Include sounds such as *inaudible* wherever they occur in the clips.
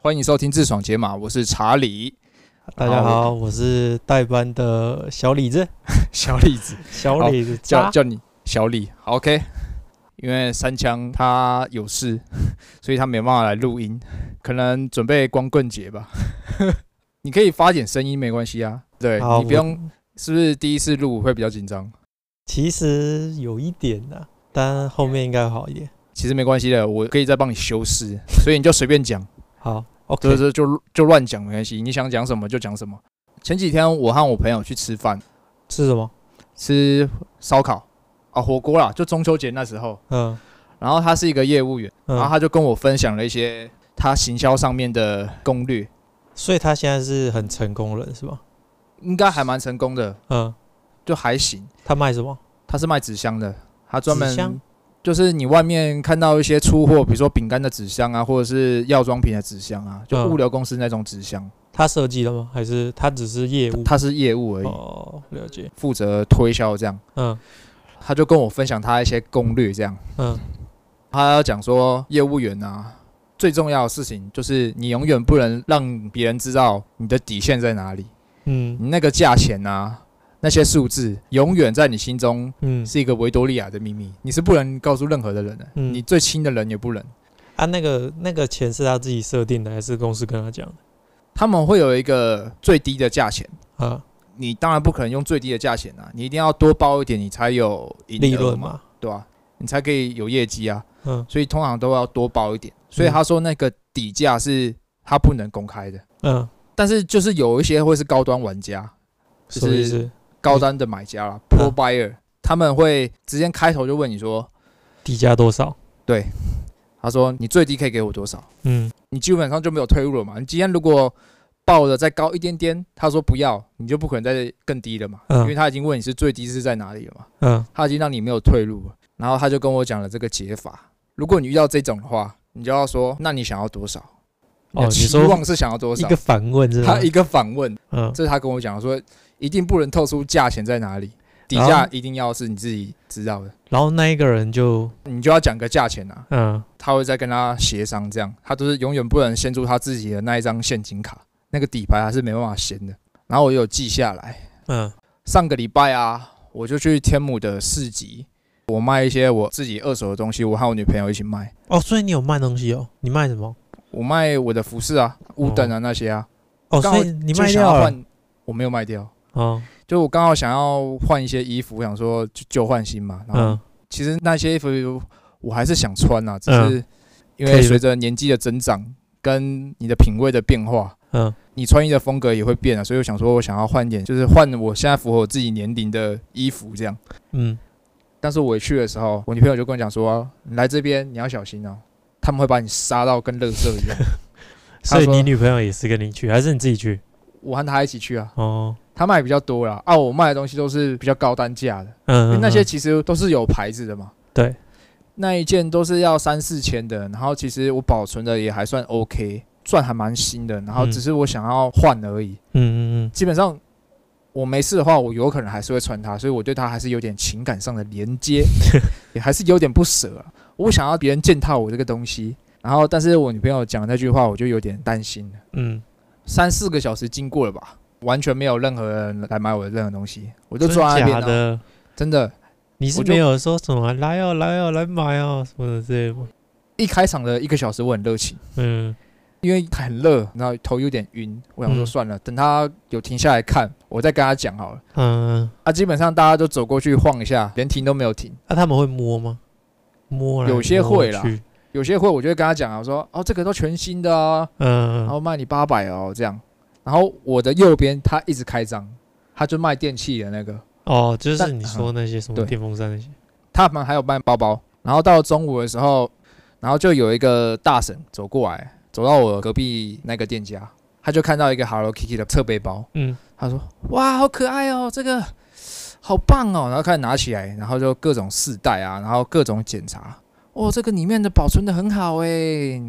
欢迎收听自爽解码，我是查理，大家好，我是代班的小李子，*laughs* 小李子，小李子叫叫你小李好，OK。因为三枪他有事，*laughs* 所以他没办法来录音，可能准备光棍节吧。*laughs* 你可以发点声音没关系啊，对你不用，是不是第一次录会比较紧张？其实有一点啊，但后面应该好一点。其实没关系的，我可以再帮你修饰，所以你就随便讲，好就，OK，是就就乱讲没关系，你想讲什么就讲什么。前几天我和我朋友去吃饭，吃什么？吃烧烤啊火锅啦，就中秋节那时候。嗯然后他是一个业务员，然后嗯，他就跟我分享了一些他行销上面的攻略，所以他现在是很成功了是吧？应该还蛮成功的，嗯，就还行。他卖什么？他是卖纸箱的，他专门就是你外面看到一些出货，比如说饼干的纸箱啊，或者是药妆品的纸箱啊，就嗯物流公司那种纸箱，他设计的吗？还是他只是业务？他是业务而已，哦，了解。负责推销这样。嗯他就跟我分享他一些攻略，这样嗯他要讲说业务员啊。最重要的事情就是你永远不能让别人知道你的底线在哪里。嗯你那个价钱啊，那些数字，永远在你心中嗯，是一个维多利亚的秘密，你是不能告诉任何的人的，嗯你最亲的人也不能。啊，那个那个钱是他自己设定的，还是公司跟他讲的？他们会有一个最低的价钱，啊，你当然不可能用最低的价钱啊，你一定要多包一点，你才有利，润嘛。对吧、你才可以有业绩啊，嗯所以通常都要多包一点。所以他说那个底价是他不能公开的，嗯，但是就是有一些会是高端玩家，就是什么意思？高端的买家啦，Pro Buyer，他们会直接开头就问你说，底价多少？对他说你最低可以给我多少？嗯你基本上就没有退路了嘛。你今天如果报的再高一点点，他说不要，你就不可能再更低了嘛，嗯因为他已经问你是最低是在哪里了嘛，嗯他已经让你没有退路了。然后他就跟我讲了这个解法，如果你遇到这种的话，你就要说，那你想要多少？哦期望是想要多少一个？反问是吧？他一个反问，嗯这是他跟我讲的说，一定不能透出价钱在哪里，底价一定要是你自己知道的，然后那一个人就你就要讲个价钱啊。嗯。他会再跟他协商，这样。他都是永远不能先出他自己的那一张现金卡，那个底牌还是没办法掀的。然后我有记下来，嗯。上个礼拜啊，我就去天母的市集，我卖一些我自己二手的东西，我和我女朋友一起卖。哦，所以你有卖东西哦？你卖什么？我卖我的服饰啊、五等啊那些啊，哦，所以你卖掉了？我没有卖掉，哦，就我刚好想要换一些衣服，我想说就旧换新嘛。然后嗯其实那些衣服我还是想穿啊，只嗯是因为随着年纪的增长跟你的品味的变化，嗯你穿衣的风格也会变啊，所以我想说，我想要换点，就是换我现在符合我自己年龄的衣服这样。嗯，但是我一去的时候，我女朋友就跟我讲说，你来这边你要小心哦，他们会把你杀到跟垃圾一样。*laughs* 所以你女朋友也是跟你去，还是你自己去？我和她一起去啊，哦，她卖比较多啦，啊，我卖的东西都是比较高单价的，因嗯，为那些嗯其实都是有牌子的嘛。对，那一件都是要三四千的，然后其实我保存的也还算 OK，算还蛮新的，然后嗯只是我想要换而已。嗯嗯基本上我没事的话，我有可能还是会穿它，所以我对它还是有点情感上的连接，*laughs* 也还是有点不舍啊。我想要别人践踏我这个东西，然后但是我女朋友讲那句话，我就有点担心了。嗯三四个小时经过了吧，完全没有任何人来买我的任何东西，我嗯，就坐在那边、啊，真假的，真的。你是没有说什么来哦来哦来买哦什么的之类的吗？一开场的一个小时我很热情，嗯因为很热，然后头有点晕，我想说嗯算了，等他有停下来看，我再跟他讲好了。嗯，啊，基本上大家都走过去晃一下，连停都没有停。那他们会摸吗？摸来有些会啦有些会我就会跟他讲啊，我说哦这个都全新的啊，嗯然后卖你八百哦这样。然后我的右边他一直开张，他就卖电器的那个，哦，就是你说那些什么对。电风扇那些，他们还有卖包包。然后到了中午的时候，然后就有一个大婶走过来，走到我隔壁那个店家，他就看到一个 Hello Kitty 的侧背包，嗯。他说哇好可爱哦，这个好棒哦，然后开始拿起来，然后就各种试戴啊，然后各种检查，哦这个里面的保存的很好哎，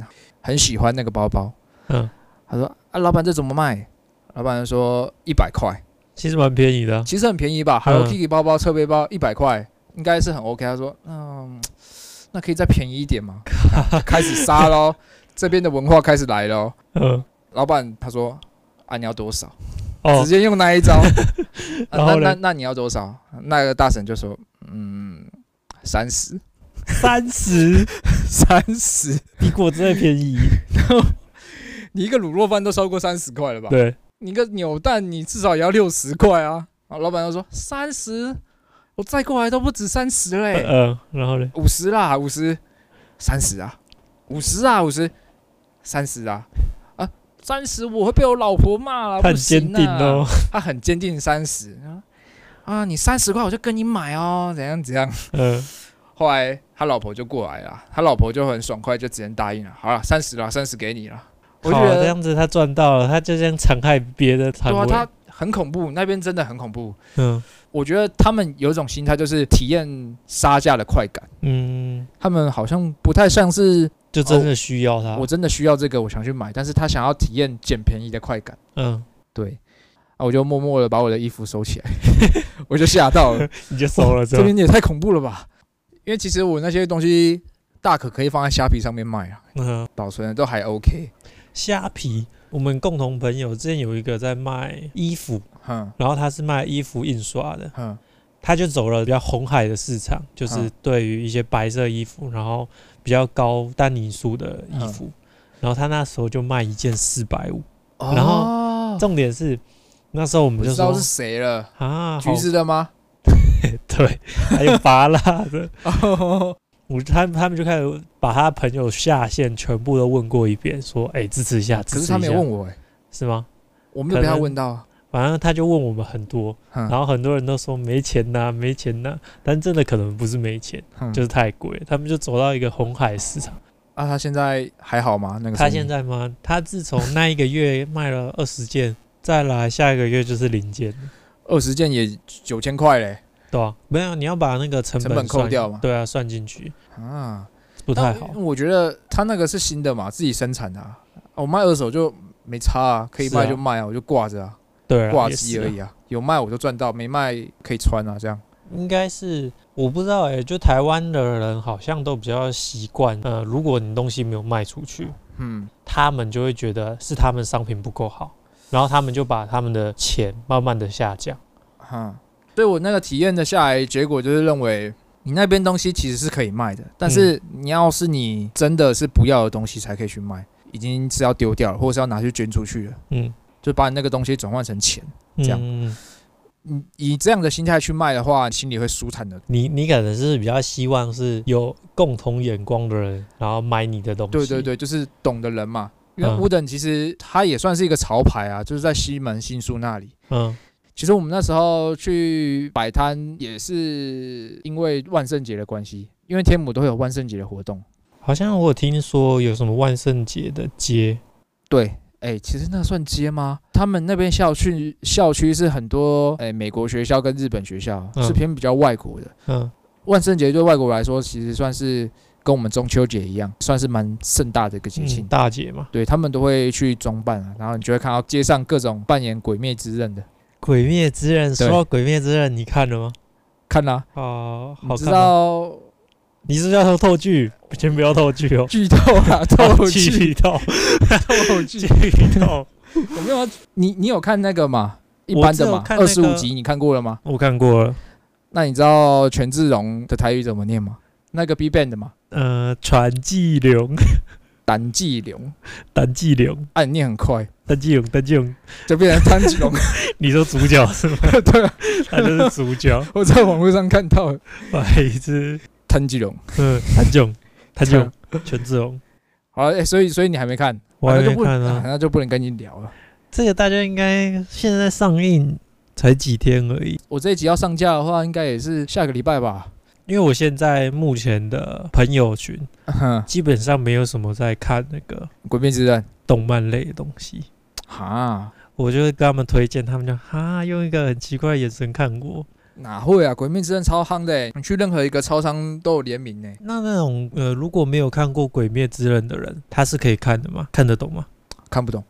很喜欢那个包包。嗯，他说啊老板这怎么卖？老板说一百块，其实蛮便宜的啊，其实很便宜吧嗯？Hello Kitty 包包侧背包一百块，应该是很 OK。他说嗯，那可以再便宜一点吗？啊 *laughs* 开始杀喽。这边的文化开始来了老板他说啊你要多少？哦直，接用那一招。*laughs* 那那那你要多少？那个大婶就说嗯三十三十 *laughs* 三十，比果汁还便宜。你一个卤肉饭都超过三十块了吧？对，你一个扭蛋你至少也要六十块啊。啊，老板就说三十，我再过来都不止三十嘞。嗯，然后呢？五十啦，五十，三十啊，五十啊，五十，三十啊，啊，三十我会被我老婆骂了，他很坚定哦。啊，他很坚定三十啊，你三十块我就跟你买哦，怎样怎样。嗯，后来他老婆就过来了，他老婆就很爽快就直接答应了，好了，三十了，三十给你了。我，觉得这样子他赚到了，他就这样残害别的摊对啊，他很恐怖，那边真的很恐怖。嗯我觉得他们有一种心态，就是体验杀价的快感。嗯，他们好像不太像是就真的需要他。我真的需要这个，我想去买，但是他想要体验捡便宜的快感。嗯，对，啊，我就默默的把我的衣服收起来，*laughs* 我就吓到了，*laughs* 你就收了之这后。边也太恐怖了吧？因为其实我那些东西大可可以放在虾皮上面卖啊，嗯，保存的都还 OK。虾皮，我们共同朋友之前有一个在卖衣服，哼然后他是卖衣服印刷的，哼，他就走了比较红海的市场，就是嗯。对于一些白色衣服，然后比较高单尼数的衣服，然后他那时候就卖一件四百五。然后哦重点是那时候我们就说知道是谁了，啊，橘子的吗？*laughs* 对，还有拔辣的，哦，*laughs* 我他他们就开始把他朋友下线全部都问过一遍，说哎、支持一下，支持一下，可是他没有问我哎，是吗？我没有被他问到。反正他就问我们很多，哼然后很多人都说没钱呐、没钱呐、但真的可能不是没钱，哼就是太贵，他们就走到一个红海市场。啊，他现在还好吗？那个他现在吗？他自从那一个月卖了二十件，再来下一个月就是零件，二十件也九千块嘞对啊、没有，你要把那个成成本扣算掉嘛对啊，算进去。啊，不太好。但。我觉得他那个是新的嘛，自己生产的啊，我卖二手就没差啊，可以是啊。卖就卖啊，我就挂着啊，对啊，挂也是啊。机而已啊，有卖我就赚到，没卖可以穿啊，这样。应该是我不知道哎、就台湾的人好像都比较习惯，呃，如果你东西没有卖出去，嗯，他们就会觉得是他们商品不够好，然后他们就把他们的钱慢慢的下降。哈，所以我那个体验的下来，结果就是认为你那边东西其实是可以卖的，但是你要是你真的是不要的东西才可以去卖，已经是要丢掉了，或者是要拿去捐出去了，嗯，就把你那个东西转换成钱。这样嗯你以这样的心态去卖的话，心里会舒坦的。你你可能是比较希望是有共同眼光的人，然后买你的东西。对对，对，就是懂的人嘛。因为嗯乌等其实它也算是一个潮牌啊，就是在西门新宿那里。嗯其实我们那时候去摆摊也是因为万圣节的关系，因为天母都会有万圣节的活动。好像我有听说有什么万圣节的街，对，哎、其实那算街吗？他们那边校区校区是很多哎、美国学校跟日本学校，嗯是偏比较外国的。嗯万圣节对外国来说，其实算是跟我们中秋节一样，算是蛮盛大的一个节庆。嗯大节嘛，对他们都会去装扮啊，然后你就会看到街上各种扮演鬼灭之刃的。鬼灭之刃。说到鬼灭之刃，你看了吗？看了、啊，好看吗？道你是要透透剧？先不要透剧哦，剧透啊，透剧剧透，透剧。*laughs* 透。我没有啊，你你有看那个吗？一般的嘛，二十五集你看过了吗？我看过了，那你知道权志龙的台语怎么念吗？那个 B Band 的嘛，呃，传纪龙，单季龙，单纪龙，啊，你念很快，单纪龙，单纪龙，就变成单季龙。*laughs* 你说主角是吗？*laughs* 对啊，他就是主角，*laughs* 我在网络上看到的白痴，单季龙。嗯，谭炯，谭炯，权志龙，好，哎、所以所以你还没看，我还没看啊。那就不能跟你聊了。这个大家应该现在上映才几天而已，我这一集要上架的话，应该也是下个礼拜吧。因为我现在目前的朋友群哼，基本上没有什么在看那个鬼灭之刃，动漫类的东西，哈，我就会跟他们推荐，他们就哈用一个很奇怪的眼神看我。哪会啊？鬼灭之刃超夯的欸，你去任何一个超商都有联名呢。那那种呃，如果没有看过《鬼灭之刃》的人，他是可以看的吗？看得懂吗？看不懂，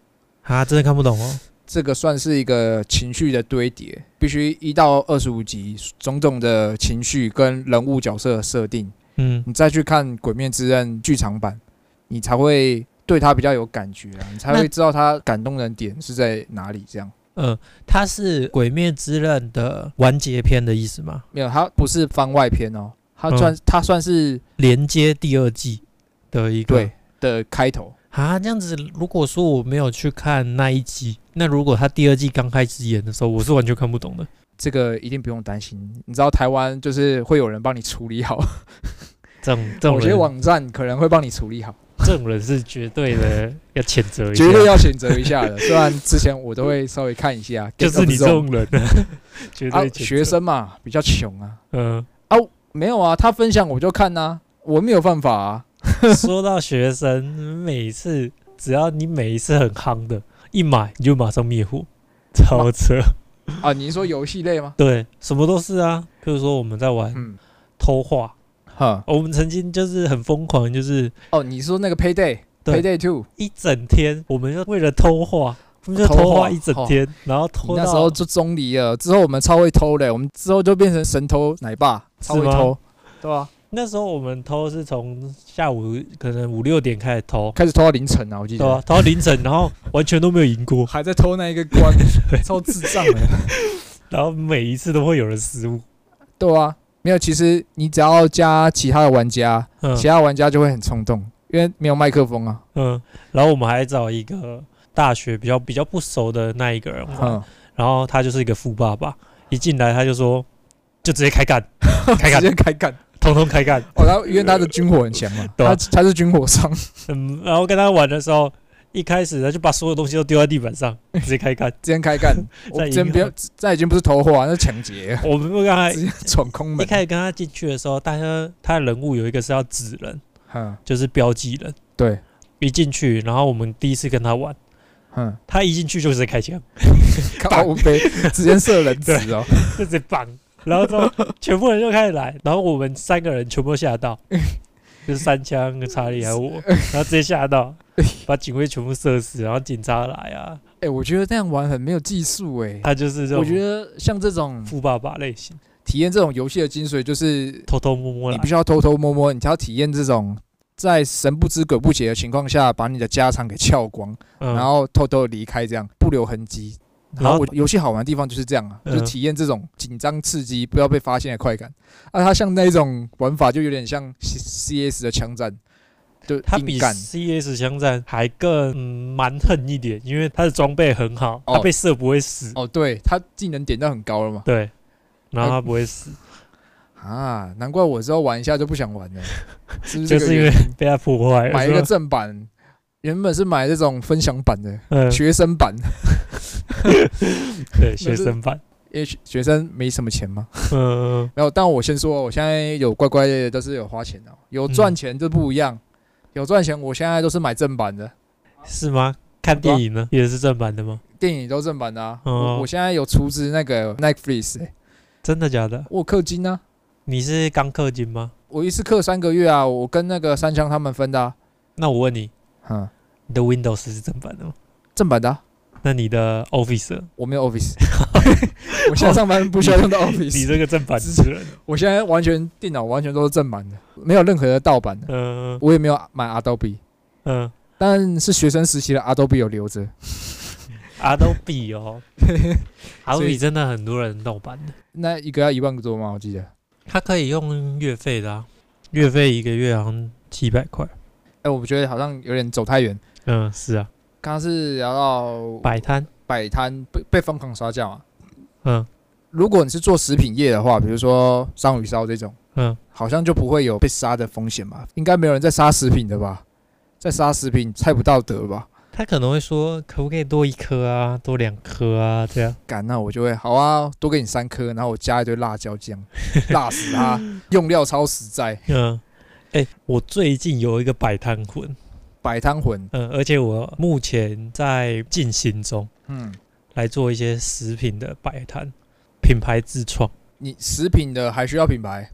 啊，真的看不懂哦。这个算是一个情绪的堆叠，必须一到二十五集，种种的情绪跟人物角色的设定，嗯你再去看《鬼灭之刃》剧场版，你才会对他比较有感觉啊，你才会知道他感动的点是在哪里。这样嗯，它是《鬼灭之刃》的完结篇的意思吗？没有，它不是番外篇哦，他嗯算它算是连接第二季的一个对的开头。啊，这样子，如果说我没有去看那一集，那如果他第二季刚开始演的时候，我是完全看不懂的。这个一定不用担心，你知道台湾就是会有人帮你处理好，*laughs* 这种这种某些人，网站可能会帮你处理好，这种人是绝对的要谴责一下，绝对要谴责一下的。虽然之前我都会稍微看一下，*laughs* 就是你这种人，*laughs* 绝啊对，学，生嘛比较穷啊，嗯啊。没有啊，他分享我就看呐、我没有犯法啊。*laughs* 说到学生，每次只要你每一次很夯的，一买你就马上灭火，*laughs* 超扯。啊，你说游戏类吗？*laughs* 对，什么都是啊。譬如说我们在玩嗯，偷画，哈，我们曾经就是很疯狂，就是哦，你说那个 Payday。Payday Two 一整天，我们就为了偷画，我们就偷画一整天，然后偷那时候就中离了，之后我们超会偷的，我们之后就变成神偷奶爸，超会偷，对吧、那时候我们偷是从下午可能五六点开始偷，开始偷到凌晨啊，我记得，偷到凌晨，然后完全都没有赢过，*laughs* 还在偷那一个关，*laughs* 超智障的，然后每一次都会有人失误。对啊，没有，其实你只要加其他的玩家，嗯。其他玩家就会很冲动，因为没有麦克风啊，嗯，然后我们还找一个大学比较比较不熟的那一个人玩，嗯，然后他就是一个富爸爸，一进来他就说，就直接开干，开 *laughs* 直接干，开干。通通开干。哦，然后因为他的军火很强嘛，*laughs* 他他是军火商，嗯，然后跟他玩的时候，一开始他就把所有东西都丢在地板上，*laughs* 直接开干。直接开干。*laughs* 我真不要，这已经不是偷画，那是抢劫，我们不刚才直接闯空门一。开始跟他进去的时候，大家他的人物有一个是要指人，嗯，就是标记人。对，一进去，然后我们第一次跟他玩，嗯，他一进去就直接开枪，靠背直接射人质哦，就直接绑，然后之后全部人就开始来，然后我们三个人全部都吓到，*laughs* 就是三枪跟查理还有我，*laughs* 然后直接吓到，把警卫全部射死，然后警察来啊，哎，我觉得这样玩很没有技术哎。他就是这种我觉得像这种富爸爸类型，体验这种游戏的精髓，就是偷偷摸摸你必，须要偷偷摸摸，你才要体验这种在神不知鬼不觉的情况下，把你的家产给撬光，嗯然后偷偷地离开，这样不留痕迹。然然后后我游戏好玩的地方就是这样啊，嗯就是体验这种紧张刺激、不要被发现的快感。啊，它像那一种玩法就有点像 C CS 的枪战，就它比。CS 枪战还更嗯蛮横一点，因为它的装备很好，它被射不会死，哦，对，它技能点到很高了嘛。对，然后它不会死，*laughs* 啊，难怪我之后玩一下就不想玩了，是不是就是因为？被它破坏了，买一个正版，原本是买这种分享版的嗯，学生版，对 *laughs* 学生版，因为学学生没什么钱嘛。嗯，*laughs* 没有，但我先说，我现在有乖乖的都是有花钱的哦，有赚钱就不一样。有赚钱，我现在都是买正版的，是吗？看电影呢也是正版的吗？电影都正版的啊。哦我我现在有出资那个 Netflix，、欸、真的假的？我氪金啊，你是刚氪金吗？我一次氪三个月啊，我跟那个三枪他们分的、啊。那我问你，嗯，你的 Windows 是正版的吗？正版的啊、那你的 Office，我没有 Office，*laughs* 我现在上班不需要用到 Office，你这个正版之人，我现在完全电脑完全都是正版的，没有任何的盗版的，嗯我也没有买 Adobe，嗯。但是学生时期的 Adobe 有留着。*laughs* Adobe 哦，*laughs* Adobe 真的很多人盗版的，那一个要一万多吗？我记得。它可以用月费的啊，月费一个月好像七百块。哎、我觉得好像有点走太远。嗯，是啊，刚刚是聊到摆摊，摆摊被被疯狂刷价嘛。嗯如果你是做食品业的话，比如说章鱼烧这种，嗯，好像就不会有被杀的风险吧？应该没有人在杀食品的吧？在杀食品太不道德吧？他可能会说，可不可以多一颗啊，多两颗啊，这样。干，那我就会好啊，多给你三颗，然后我加一堆辣椒酱，*laughs* 辣死他，用料超实在。嗯，哎、我最近有一个摆摊魂，摆摊魂，嗯，而且我目前在进行中嗯，来做一些食品的摆摊，品牌自创。你食品的还需要品牌？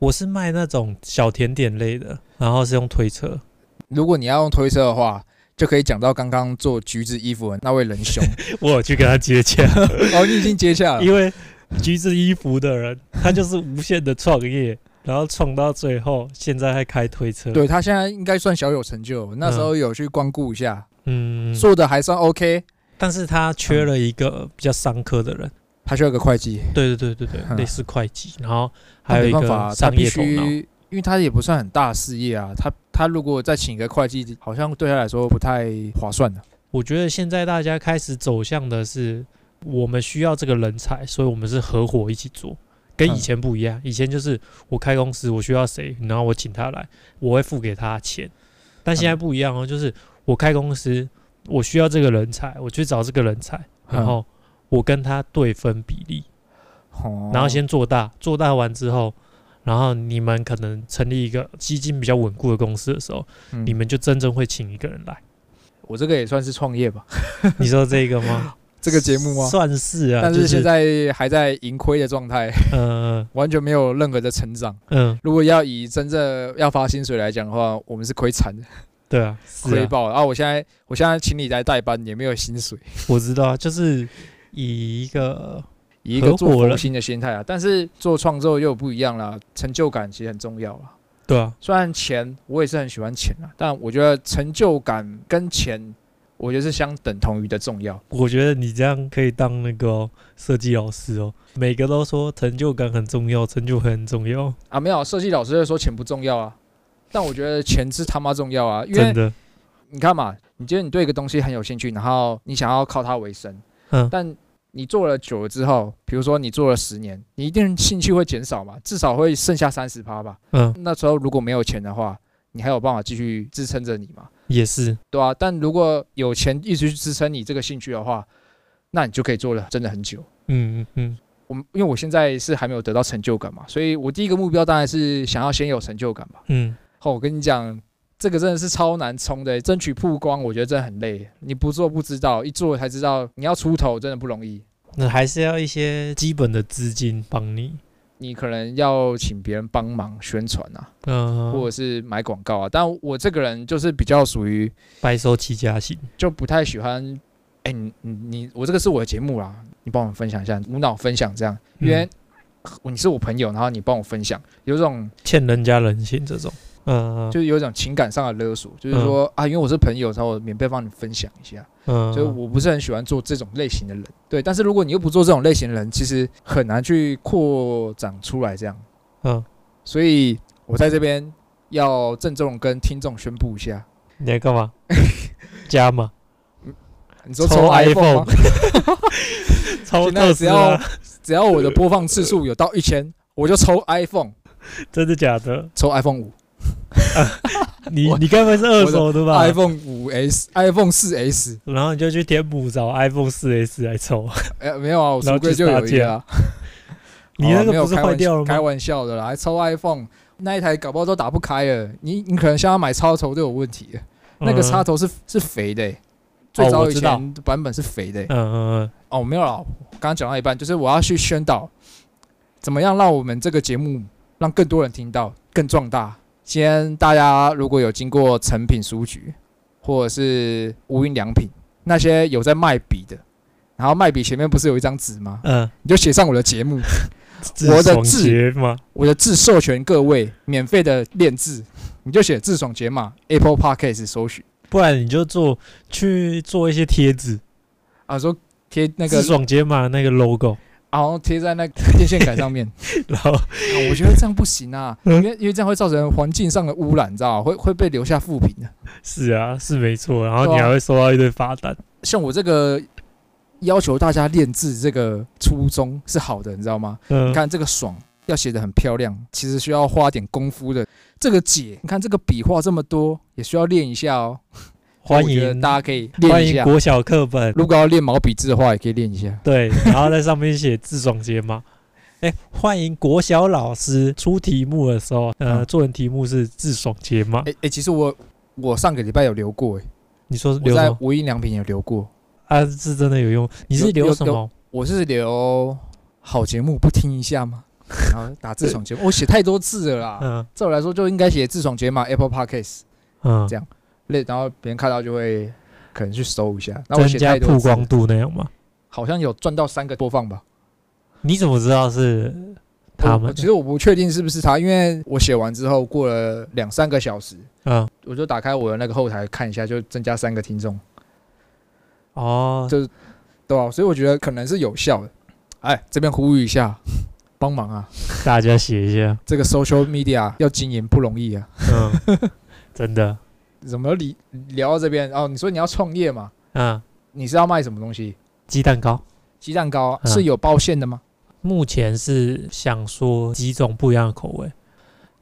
我是卖那种小甜点类的，然后是用推车。如果你要用推车的话，就可以讲到刚刚做橘子衣服的那位仁兄。*laughs* 我有去跟他接洽，*laughs* 哦，你已经接洽了。因为橘子衣服的人，他就是无限的创业，然后冲到最后，现在还开推车。，对他现在应该算小有成就。那时候有去光顾一下，嗯，做的还算 OK。但是他缺了一个比较商科的人。他需要一个会计，对对对对对，嗯类似会计，然后还有一个商业头脑。因为他也不算很大事业啊。他他如果再请一个会计，好像对他来说不太划算的。我觉得现在大家开始走向的是，我们需要这个人才，所以我们是合伙一起做，跟以前不一样。以前就是我开公司，我需要谁，然后我请他来，我会付给他钱。但现在不一样哦，就是我开公司，我需要这个人才，我去找这个人才，然后我跟他对分比例，哦然后先做大，做大完之后。然后你们可能成立一个基金比较稳固的公司的时候，嗯你们就真正会请一个人来。我这个也算是创业吧，*laughs* 你说这个吗？这个节目吗？算是啊，但是但现在还在盈亏的状态，嗯 *laughs* 完全没有任何的成长。嗯，如果要以真正要发薪水来讲的话，我们是亏惨的，对啊，亏爆了。然后我现在我现在请你来代班，也没有薪水，我知道啊，就是以一个以一个做合伙人佛心的心态啊。但是做创作又不一样了，成就感其实很重要啊。对啊，虽然钱我也是很喜欢钱啊，但我觉得成就感跟钱，我觉得是相等同于的重要。我觉得你这样可以当那个哦设计老师哦，每个都说成就感很重要，成就感很重要，啊，没有设计老师会说钱不重要啊，但我觉得钱是他妈重要啊，因为真的，你看嘛，你觉得你对一个东西很有兴趣，然后你想要靠它为生，嗯。但你做了久了之后，比如说你做了十年，你一定兴趣会减少嘛，至少会剩下三十趴吧。嗯，那时候如果没有钱的话，你还有办法继续支撑着你吗，也是，对啊，但如果有钱一直去支撑你这个兴趣的话，那你就可以做了真的很久。嗯嗯嗯，我们因为我现在是还没有得到成就感嘛，所以我第一个目标当然是想要先有成就感吧。嗯，好，我跟你讲，这个真的是超难冲的，争取曝光，我觉得真的很累。你不做不知道，一做才知道，你要出头真的不容易。那还是要一些基本的资金帮你，你可能要请别人帮忙宣传啊，嗯、或者是买广告啊。但我这个人就是比较属于，白手起家型，就不太喜欢。哎、你你你，我这个是我的节目啦，你帮我分享一下，无脑分享这样，因为你是我朋友，然后你帮我分享，有种欠人家人情这种，嗯、就是有一种情感上的勒索，就是说、啊，因为我是朋友，然后我免费帮你分享一下。嗯，所以我不是很喜欢做这种类型的人，对。但是如果你又不做这种类型的人，其实很难去扩展出来这样。嗯，所以我在这边要郑重跟听众宣布一下，你在干嘛？*laughs* 加吗，你说抽抽 iPhone 吗？*laughs* 超现在特斯只要，只要我的播放次数有到一千，我就抽 iPhone，真的假的？抽 iPhone 五我 *laughs* 你你该不会是二手的吧，iPhone 五 S、iPhone 四 S。然后你就去天母找 iPhone 四 S 来抽，哎，*laughs* 没有啊，我然后橱柜就有一个啊。你那个不是坏掉了吗？玩笑的啦，还抽 iPhone，那一台搞不好都打不开了。你你可能现在买插头都有问题了。那个插嗯头是是肥的欸、最早以前的版本是肥的欸、嗯嗯嗯，哦，没有了，刚刚讲到一半，就是我要去宣导，怎么样让我们这个节目让更多人听到，更壮大。今天大家如果有经过成品书局或者是无印良品那些有在卖笔的，然后卖笔前面不是有一张纸吗？嗯，你就写上我的节目，*laughs* 我的字吗，我的字授权各位免费的练字，你就写字爽解码 Apple Podcast 搜寻。不然你就做去做一些贴纸，啊，说贴那个自，爽解码那个 logo，然后贴在那个 *laughs* 电线杆上面。*laughs* 然后啊我觉得这样不行啊，嗯因为因为这样会造成环境上的污染，你知道吗？会会被留下负评的。是啊是没错，然后你还会收到一堆罚单，像我这个要求大家练字这个初衷是好的，你知道吗？嗯你，看这个爽要写的很漂亮，其实需要花点功夫的。这个解，你看这个笔画这么多，也需要练一下哦。欢迎大家可以欢练一下。迎国小课本，如果要练毛笔字的话，也可以练一下。对，然后在上面写字爽解码。*laughs* 哎，欢迎国小老师出题目的时候，呃，嗯作文题目是字爽解码。哎、哎、其实我我上个礼拜有留过、哎，你说留在？无印良品有留过。啊，是真的有用。你是留什么？我是留好节目不听一下吗？*laughs* 然后打字爽节目，我写太多字了啦。嗯照我来说就应该写字爽解码 Apple Podcast 嗯这，样类，然后别人看到就会可能去搜一下。那我增写太多字加曝光度那样吗？好像有赚到三个播放吧？你怎么知道是他们我其实我不确定是不是他，因为我写完之后过了两三个小时，嗯，我就打开我的那个后台看一下，就增加三个听众，哦，就是对吧、所以我觉得可能是有效的。哎，这边呼吁一下，帮忙啊！大家写一下，这个 social media 要经营不容易啊。嗯，真的，怎么理聊到这边哦？你说你要创业嘛？嗯，你是要卖什么东西？鸡蛋糕。鸡蛋糕嗯是有包馅的吗？目前是想说几种不一样的口味，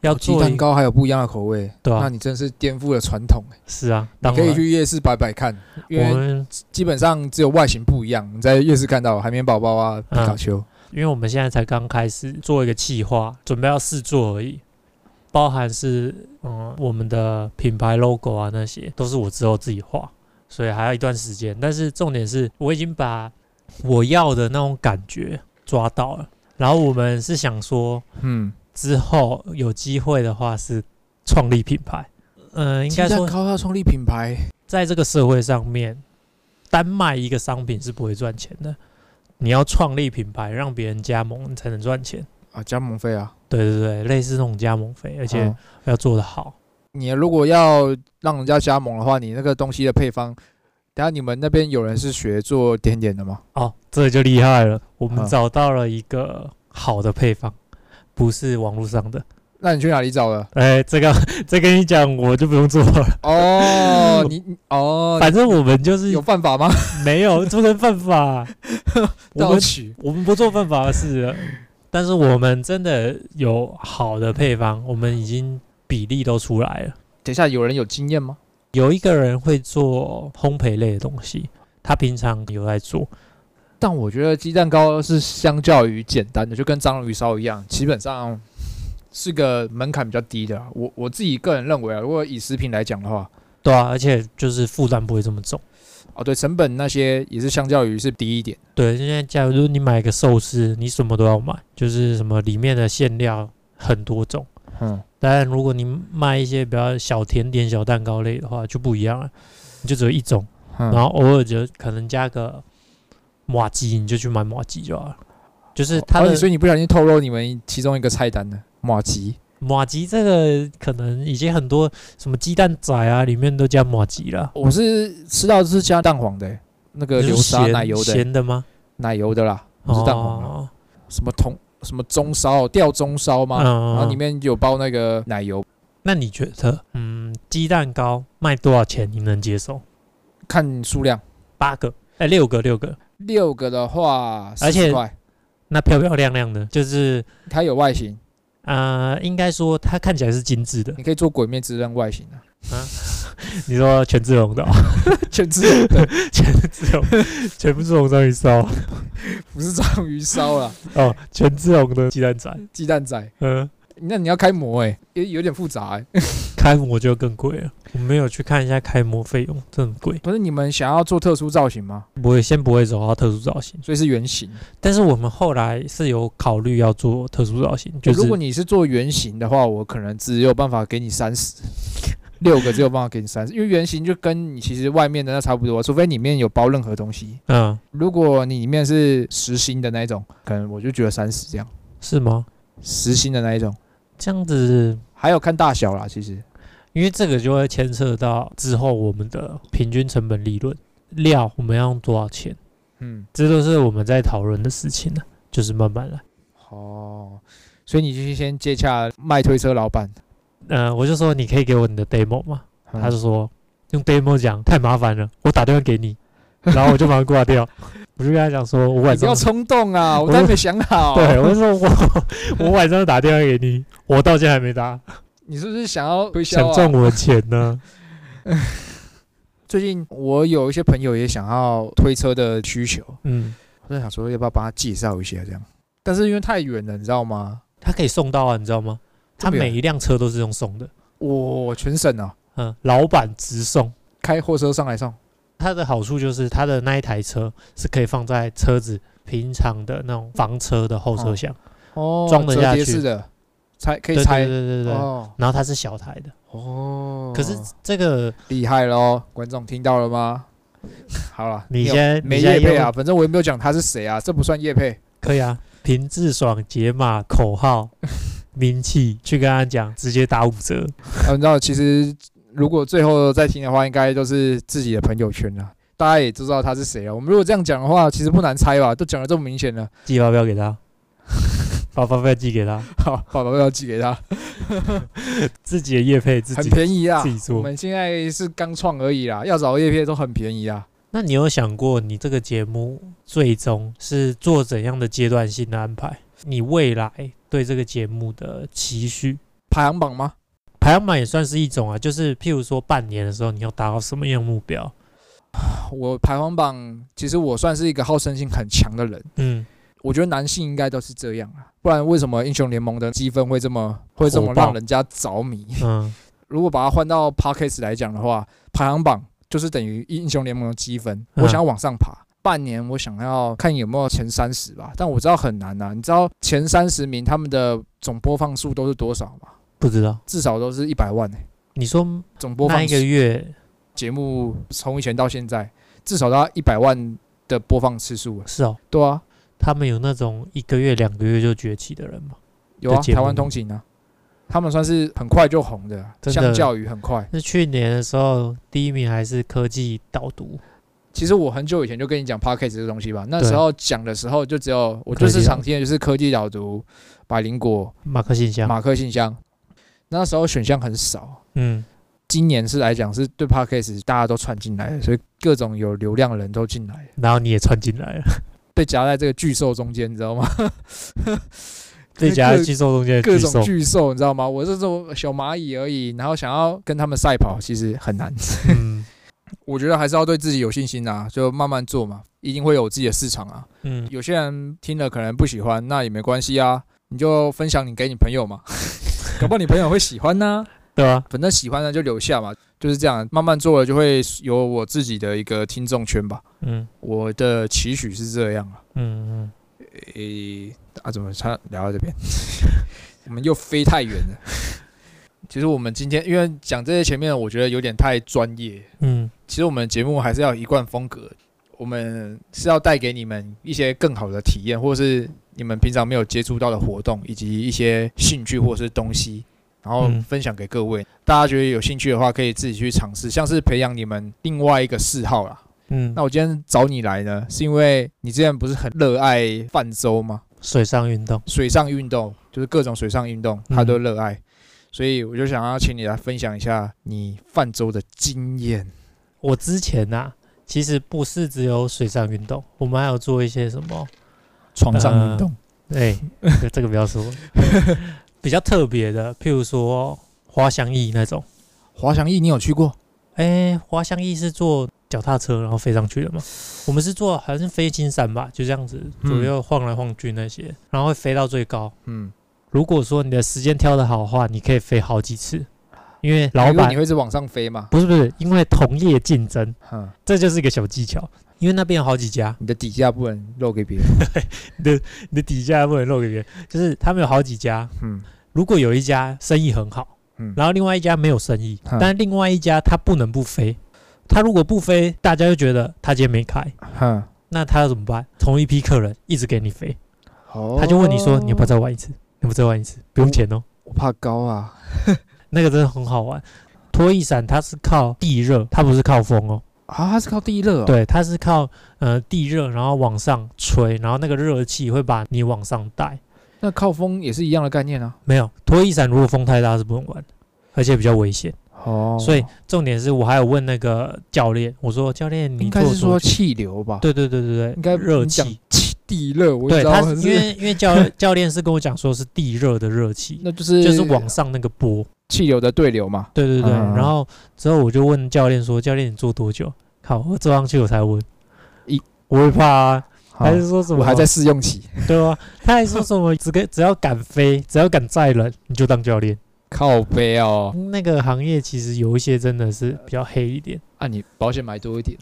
要做蛋糕还有不一样的口味，对啊那你真是颠覆了传统欸是啊，你可以去夜市摆摆看，因为我们基本上只有外形不一样。你在夜市看到海绵宝宝啊、皮卡丘，因为我们现在才刚开始做一个企划，准备要试做而已，包含是嗯我们的品牌 logo 啊那些都是我之后自己画，所以还要一段时间。但是重点是我已经把我要的那种感觉抓到了，然后我们是想说嗯，之后有机会的话是创立品牌，嗯、应该说糕要创立品牌，在这个社会上面，单卖一个商品是不会赚钱的。你要创立品牌，让别人加盟，你才能赚钱。啊，加盟费啊，对对对，类似那种加盟费，而且哦要做得好。你如果要让人家加盟的话，你那个东西的配方，等下你们那边有人是学做甜点的吗？哦，这就厉害了，我们嗯找到了一个好的配方，不是网络上的。那你去哪里找的？哎，这个 *laughs* 这跟你讲，我就不用做了。哦，*laughs* 你你哦，反正我们就是有犯法吗？没有这个犯法，*laughs* 我们我们不做犯法的事了，但是我们真的有好的配方，我们已经比例都出来了。等一下有人有经验吗？有一个人会做烘焙类的东西，他平常有在做，但我觉得鸡蛋糕是相较于简单的，就跟章鱼烧一样，基本上是个门槛比较低的啊。我我自己个人认为啊，如果以食品来讲的话，对啊，而且就是负担不会这么重。哦对，成本那些也是相较于是低一点。对，现在假如你买一个寿司，你什么都要买，就是什么里面的馅料很多种。嗯，当然如果你卖一些比较小甜点、小蛋糕类的话，就不一样了，你就只有一种，然然后偶尔就可能加个马鸡，你就去买马鸡就好了。就是他的所以你不小心透露你们其中一个菜单的马吉。马吉这个可能已经很多什么鸡蛋仔啊，里面都加马吉了。我是吃到是加蛋黄的欸、那个流沙奶油的欸、咸的吗？奶油的啦，不是蛋黄的。哦，什么铜什么中烧吊中烧吗？嗯然后里面有包那个奶油，那你觉得，嗯，鸡蛋糕卖多少钱你能接受？看数量，八个，哎，六个，六个，六个的话而且40块，那漂漂亮亮的，就是它有外形，呃，应该说它看起来是精致的。你可以做鬼灭之刃外形啊。啊，*laughs* 你说权志 *laughs* 龙的、哦，*laughs* 全志龙的，全志龙，全部自龙章鱼烧。不是章鱼烧啦，哦，全志龙的鸡蛋仔，鸡蛋仔。嗯，那你要开模哎、也有点复杂哎、*laughs* 开模就更贵了。我没有去看一下开模费用，真的很贵。不是你们想要做特殊造型吗？不会，先不会走到特殊造型，所以是圆形。但是我们后来是有考虑要做特殊造型，就是如果你是做圆形的话，我可能只有办法给你三十，*laughs* 六个只有办法给你三十，因为圆形就跟你其实外面的那差不多，除非里面有包任何东西。嗯，如果你里面是实心的那一种，可能我就觉得三十这样，是吗？实心的那一种，这样子，还有看大小啦，其实。因为这个就会牵涉到之后我们的平均成本利润，料我们要用多少钱，嗯，这都是我们在讨论的事情呢，就是慢慢来。哦，所以你就先接洽卖推车老板，呃，我就说你可以给我你的 demo 吗？嗯他就说用 demo 讲太麻烦了，我打电话给你，然后我就马上挂掉。*laughs* 我就跟他讲说，我晚上你不要冲动啊，我都还没想好。对，我就说我我晚上打电话给你，我到现在还没打，你是不是想要推销想啊？赚我的钱呢？*laughs* 最近我有一些朋友也想要推车的需求，嗯，我在想说要不要帮他介绍一下这样，但是因为太远了，你知道吗？他可以送到啊，你知道吗？他每一辆车都是用送的，我全省啊，嗯，老板直送。开货车上来送。它的好处就是它的那一台车是可以放在车子平常的那种房车的后车厢，哦装得下去的，拆可以拆对对对对。哦然后它是小台的，哦，可是这个厉害喽，观众听到了吗？*laughs* 好了，你先没叶配啊？反正我也没有讲他是谁啊，这不算叶配。可以啊，凭智爽解码口号、*laughs* 名气去跟他讲，直接打五折。啊，你知道，其实如果最后再听的话，应该就是自己的朋友圈了，大家也知道他是谁了。我们如果这样讲的话，其实不难猜吧？都讲的这么明显了，寄发票给他，*laughs* 把发票寄给他，好，把发票寄给他，*laughs* 自己的业配 *laughs* 自己很。便宜啊自己。做我们现在是刚创而已啦，要找叶片都很便宜啊。那你有想过，你这个节目最终是做怎样的阶段性的安排？你未来对这个节目的期许？排行榜吗？排行榜也算是一种啊，就是譬如说半年的时候，你要达到什么样的目标？我排行榜，其实我算是一个好胜心很强的人。嗯，我觉得男性应该都是这样啊，不然为什么英雄联盟的积分会这么会这么让人家着迷？嗯，*laughs* 如果把它换到 Parkes 来讲的话，排行榜就是等于英雄联盟的积分。嗯我想要往上爬，半年我想要看有没有前三十吧，但我知道很难呐、你知道前三十名他们的总播放数都是多少吗？不知道。至少都是一百万呢、你说总播那一个月节目从以前到现在，至少都要一百万的播放次数了。是哦，对啊，他们有那种一个月、两个月就崛起的人吗？有啊，台湾通勤啊，他们算是很快就红的，相较于很快。那去年的时候，第一名还是科技导读，其实我很久以前就跟你讲 podcast 这个东西吧，那时候讲的时候就只有我就是常听的就是科技导读、百灵果、马克信箱。马克信箱，那时候选项很少。嗯，今年是来讲是对 podcast 大家都串进来了，所以各种有流量的人都进来了，然后你也串进来了，被夹在这个巨兽中间，你知道吗？*laughs* 被夹在巨兽中间各种巨兽，巨兽，你知道吗？我是这种小蚂蚁而已，然后想要跟他们赛跑，其实很难。嗯 *laughs* 我觉得还是要对自己有信心啊，就慢慢做嘛，一定会有自己的市场啊。嗯，有些人听了可能不喜欢，那也没关系啊，你就分享你给你朋友嘛，搞不好你朋友会喜欢呢、对啊，反正喜欢的就留下嘛，就是这样，慢慢做了就会有我自己的一个听众圈吧。嗯我的期许是这样啊。嗯嗯，诶、啊，怎么差聊到这边？*laughs* 我们又飞太远了。其实我们今天因为讲这些前面，我觉得有点太专业。嗯其实我们节目还是要一贯风格，我们是要带给你们一些更好的体验，或是你们平常没有接触到的活动，以及一些兴趣或是东西，然后嗯分享给各位。大家觉得有兴趣的话，可以自己去尝试，像是培养你们另外一个嗜好啦。嗯，那我今天找你来呢，是因为你之前不是很热爱泛舟吗？水上运动，水上运动就是各种水上运动，嗯他都热爱，所以我就想要请你来分享一下你泛舟的经验。我之前呐、其实不是只有水上运动，我们还有做一些什么，床上运动，哎、*laughs* 这个不要说，比较特别的，譬如说滑翔翼那种。滑翔翼你有去过？哎、滑翔翼是坐脚踏车然后飞上去的吗？我们是坐好像是飞金山吧，就这样子嗯左右晃来晃去那些，然后会飞到最高。嗯，如果说你的时间挑得好的话，你可以飞好几次，因为老板你会一直往上飞嘛？不是不是，因为同业竞争，嗯，这就是一个小技巧。因为那边有好几家，你的底价不能漏给别人。*laughs* 你的你的底价不能漏给别人，就是他们有好几家。嗯如果有一家生意很好，嗯，然后另外一家没有生意，嗯但另外一家他不能不飞，他如果不飞，大家就觉得他今天没开，哼，那他要怎么办？同一批客人一直给你飞，哦他就问你说：“你要不要再玩一次？你要不要再玩一次？不用钱哦。我怕高啊。*laughs* 那个真的很好玩。拖曳伞它是靠地热，它不是靠风哦。啊，它是靠地热、哦。，对，它是靠呃地热，然后往上吹，然后那个热气会把你往上带。那靠风也是一样的概念啊。没有拖衣伞，如果风太大是不能玩的，而且比较危险。哦，所以重点是我还有问那个教练，我说教练你应该是说气流吧？，对对对对对，应该热气。气地热，我对，他因为因为教教练是跟我讲说是地热的热气，那就是就是往上那个波。气流的对流嘛。对对对，嗯然后之后我就问教练说：“教练，你做多久？”靠，我坐上去我才问，一我会怕啊，还是说什么？我还在试用期，对啊，他还说什么只跟只要敢飞，只要敢载人，你就当教练。靠背哦。那个行业其实有一些真的是比较黑一点。啊，你保险买多一点。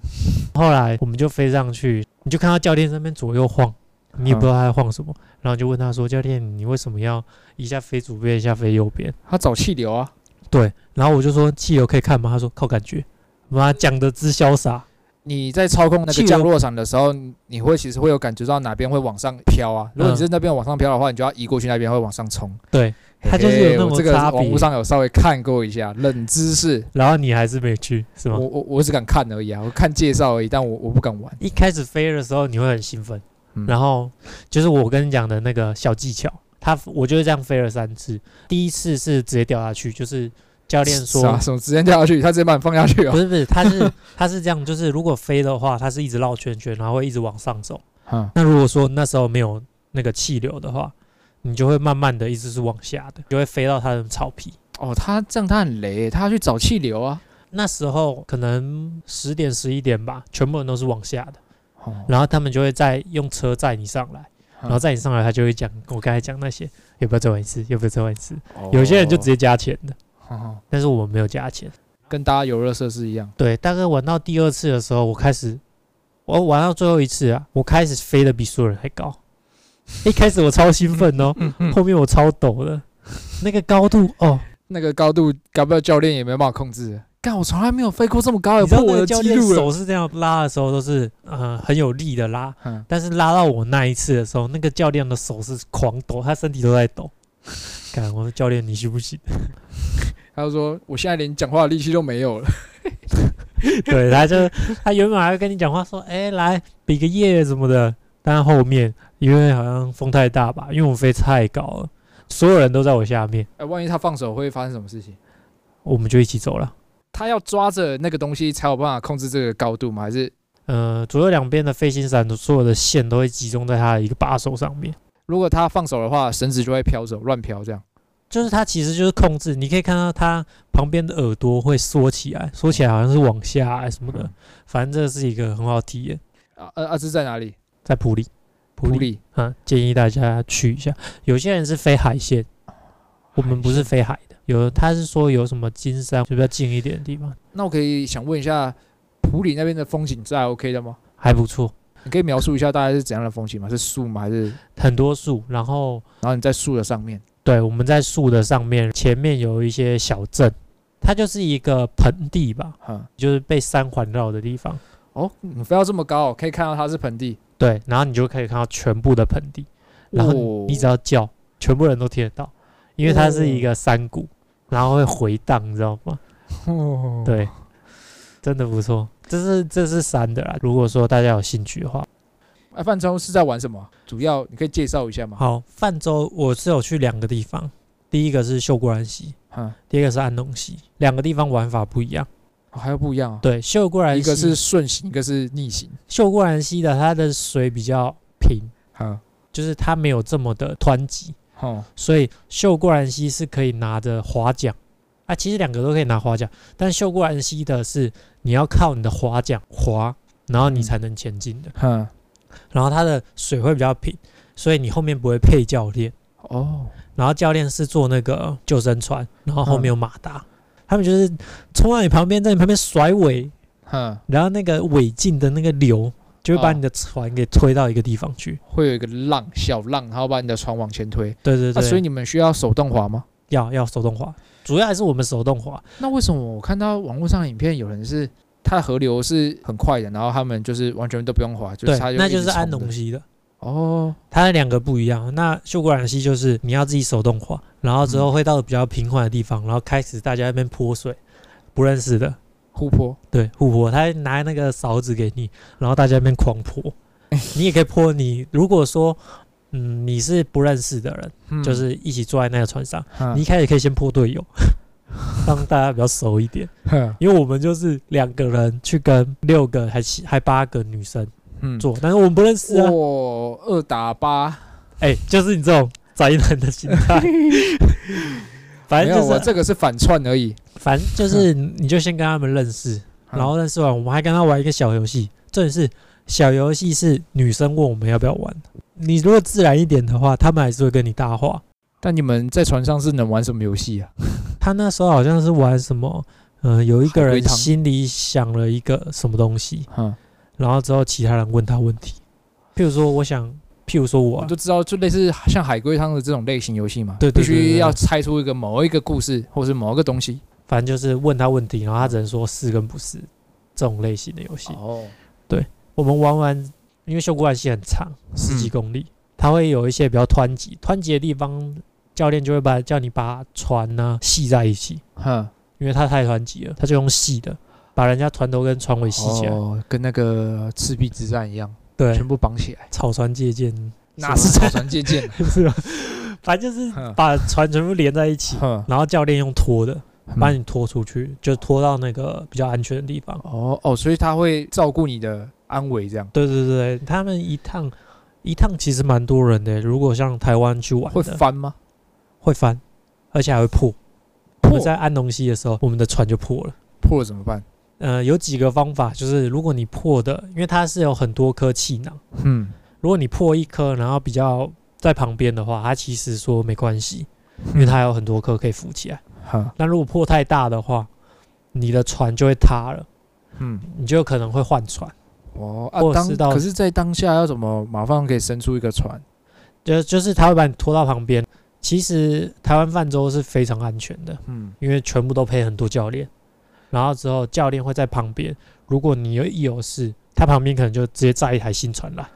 后来我们就飞上去，你就看到教练在那边左右晃，你也不知道他在晃什么，然后就问他说：“教练，你为什么要一下飞左边，一下飞右边他找气流啊，？”对，然后我就说：“气流可以看吗？”他说：“靠感觉。”妈讲的之潇洒，你在操控那个降落伞的时候，你你会其实会有感觉到哪边会往上飘啊。如果你是那边往上飘的话，你就要移过去那边会往上冲。对，它就是有那种嘿我这个差别网络上有稍微看过一下，冷知识。然后你还是没去，是吗我？我我只敢看而已啊，我看介绍而已，但我我不敢玩。一开始飞的时候你会很兴奋，嗯然后就是我跟你讲的那个小技巧，他我就是这样飞了三次，第一次是直接掉下去，就是教练说啥什么直接掉下去，他直接把你放下去哦。不是不是，他是 *laughs* 他是这样，就是如果飞的话，它是一直绕圈圈，然后会一直往上走。嗯，那如果说那时候没有那个气流的话，你就会慢慢的一直是往下的，就会飞到它的草皮。哦，他这样他很雷，他要去找气流啊。那时候可能十点十一点吧，全部人都是往下的，哦，然后他们就会再用车载你上来，然后载你上来，他就会讲我刚才讲那些，要不要再玩一次，要不要再玩一次。哦有些人就直接加钱的，哦但是我们没有加钱。跟大家游乐设施一样。对，大概玩到第二次的时候，我开始，我玩到最后一次啊，我开始飞得比所有人还高。*laughs* 一开始我超兴奋哦，后面我超抖的，那个高度哦，那个高度，搞不好教练也没办法控制。干，我从来没有飞过这么高，有你知道破我的那个教练记录了。手是这样拉的时候都是呃很有力的拉，嗯，但是拉到我那一次的时候，那个教练的手是狂抖，他身体都在抖。*laughs* 看我说教练你行不行？*laughs* 他就说我现在连讲话的力气都没有了。*laughs* 对，他就他原本还会跟你讲话说，哎、来比个耶什么的，但后面因为好像风太大吧，因为我飞太高了，所有人都在我下面，哎，万一他放手会发生什么事情？我们就一起走了。他要抓着那个东西才有办法控制这个高度吗？还是呃，左右两边的飞行伞的所有的线都会集中在它的一个把手上面，如果他放手的话，绳子就会飘走，乱飘这样？就是它其实就是控制，你可以看到它旁边的耳朵会缩起来，缩起来好像是往下啊什么的，反正这是一个很好的体验，啊啊啊！是在哪里？在普里，普里。啊，建议大家去一下。有些人是飞海线，我们不是飞海的。有他是说有什么金山，就比较近一点的地方，那我可以想问一下，普里那边的风景是还 OK 的吗？还不错，你可以描述一下大概是怎样的风景吗？是树吗？还是很多树。然后然后你在树的上面？对，我们在树的上面，前面有一些小镇，它就是一个盆地吧，嗯，就是被山环绕的地方。哦，你飞到这么高，可以看到它是盆地。对，然后你就可以看到全部的盆地，然后哦你只要叫，全部人都听得到，因为它是一个山谷，然后会回荡，你知道吗？哦，对，真的不错。这是这是山的啦。如果说大家有兴趣的话，哎，泛舟是在玩什么？主要你可以介绍一下吗？好，泛舟我是有去两个地方，第一个是秀姑兰溪，嗯，第二个是安东溪，两个地方玩法不一样。哦还有不一样啊。对，秀姑兰溪一个是顺行，一个是逆行。秀姑兰溪的，它的水比较平，嗯，就是它没有这么的湍急，哦，所以秀过兰溪是可以拿着划桨。啊，其实两个都可以拿划桨，但秀过兰溪的是你要靠你的划桨划，然后你嗯才能前进的。哼，然后它的水会比较平，所以你后面不会配教练。哦，然后教练是坐那个救生船，然后后面有马达，他们就是冲到你旁边，在你旁边甩尾，哼，然后那个尾劲的那个流就会把你的船给推到一个地方去。会有一个浪，小浪，然后把你的船往前推。对对对，啊，所以你们需要手动滑吗？要要手动滑，主要还是我们手动滑。那为什么我看到网络上的影片，有人是它的河流是很快的，然后他们就是完全都不用滑，就对是它，那就是安农农溪的，哦，它的两个不一样。那秀姑兰溪就是你要自己手动滑，然后之后会到比较平缓的地方，然后开始大家在那边泼水，不认识的，湖泊对，互泼，他拿那个勺子给你，然后大家在那边狂泼，*laughs* 你也可以泼你。如果说，嗯，你是不认识的人，嗯就是一起坐在那个船上，嗯你一开始可以先泼队友，*laughs* 让大家比较熟一点。因为我们就是两个人去跟六个还七还八个女生嗯，做，但是我们不认识啊。哇，二打八，哎、就是你这种宅男的心态。*laughs* 反正就是，我这个是反串而已。反正就是，*laughs* 你就先跟他们认识，嗯然后认识完，我们还跟他玩一个小游戏。重点是小游戏是女生问我们要不要玩，你如果自然一点的话，他们还是会跟你搭话。但你们在船上是能玩什么游戏啊？*laughs* 他那时候好像是玩什么，呃，有一个人心里想了一个什么东西，嗯，然后之后其他人问他问题，譬如说我想，譬如说我啊我们都知道，就类似像海龟汤的这种类型游戏嘛，对对对必须要猜出一个某一个故事或是某一个东西。反正就是问他问题，然后他只能说是跟不是，这种类型的游戏。哦，对我们玩完，因为修古兰溪很长，十几嗯公里，它会有一些比较湍急，湍急的地方，教练就会把叫你把船呢、系在一起，哼，因为它太湍急了，他就用系的把人家船头跟船尾系起来，哦，跟那个赤壁之战一样，对全，部绑起来，草船借箭，哪是草船借箭啊？*laughs* 是吧？反正就是把船全部连在一起，然后教练用拖的把嗯你拖出去，就拖到那个比较安全的地方。哦哦，所以他会照顾你的安危，这样对对对，他们一趟一趟其实蛮多人的。如果像台湾去玩会，翻吗？会翻，而且还会破。我破们在安农溪的时候，我们的船就破了。破了怎么办？呃，有几个方法，就是如果你破的，因为它是有很多颗气囊，嗯，如果你破一颗，然后比较在旁边的话，它其实说没关系，因为它有很多颗可以浮起来。哈，那如果破太大的话，你的船就会塌了，嗯，你就可能会换船。哦啊，当或者是到可是，在当下要怎么马上可以伸出一个船？就就是他会把你拖到旁边。其实台湾泛舟是非常安全的，嗯，因为全部都配很多教练，然后之后教练会在旁边，如果你有一有事，他旁边可能就直接载一台新船了。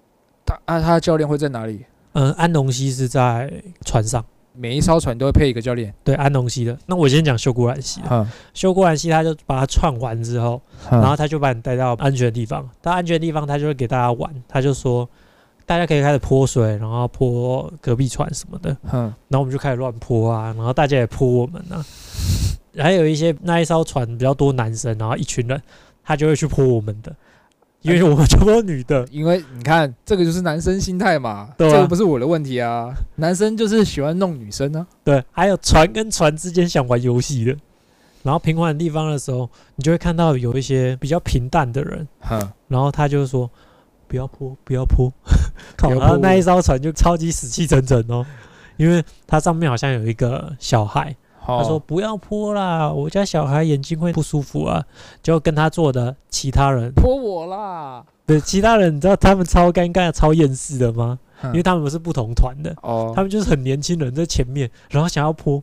他啊，他的教练会在哪里？嗯，安农溪是在船上，每一艘船都会配一个教练。对，安农溪的。那我先讲修古兰溪的，哈，修古兰溪他就把它串完之后，然后他就把你带到安全的地方，到安全的地方他就会给大家玩，他就说大家可以开始泼水，然后泼隔壁船什么的，嗯，然后我们就开始乱泼啊，然后大家也泼我们啊，还有一些那一艘船比较多男生，然后一群人，他就会去泼我们的，因为我们全部都女的，因为你看，这个就是男生心态嘛，对啊。这个不是我的问题啊。男生就是喜欢弄女生啊。对，还有船跟船之间想玩游戏的，然后平缓的地方的时候，你就会看到有一些比较平淡的人，哼，然后他就说 *laughs* 不要泼，不要泼，靠，不要泼。然后那一艘船就超级死气沉沉哦，因为它上面好像有一个小孩，他他说不要泼啦，我家小孩眼睛会不舒服啊，就跟他做的其他人，泼我啦，对，其他人你知道他们超尴尬、超厌世的吗？因因为他们是不同团的，哦，他们就是很年轻人在前面，然后想要泼，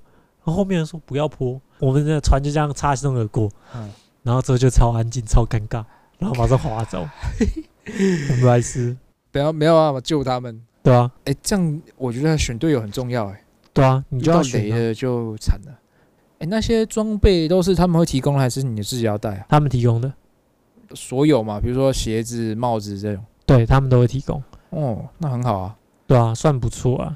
然后后面人说不要泼，我们的船就这样擦身而过，嗯然后之后就超安静、超尴尬，然后马上划走，*laughs* 很白痴，不要没有办法救他们。对啊，哎，这样我觉得选队友很重要。哎，对啊，你就要选啊、雷的就惨了。哎，那些装备都是他们会提供，还是你自己要带啊？他们提供的，所有嘛，比如说鞋子、帽子这种。对他们都会提供，哦，那很好啊。对啊，算不错啊，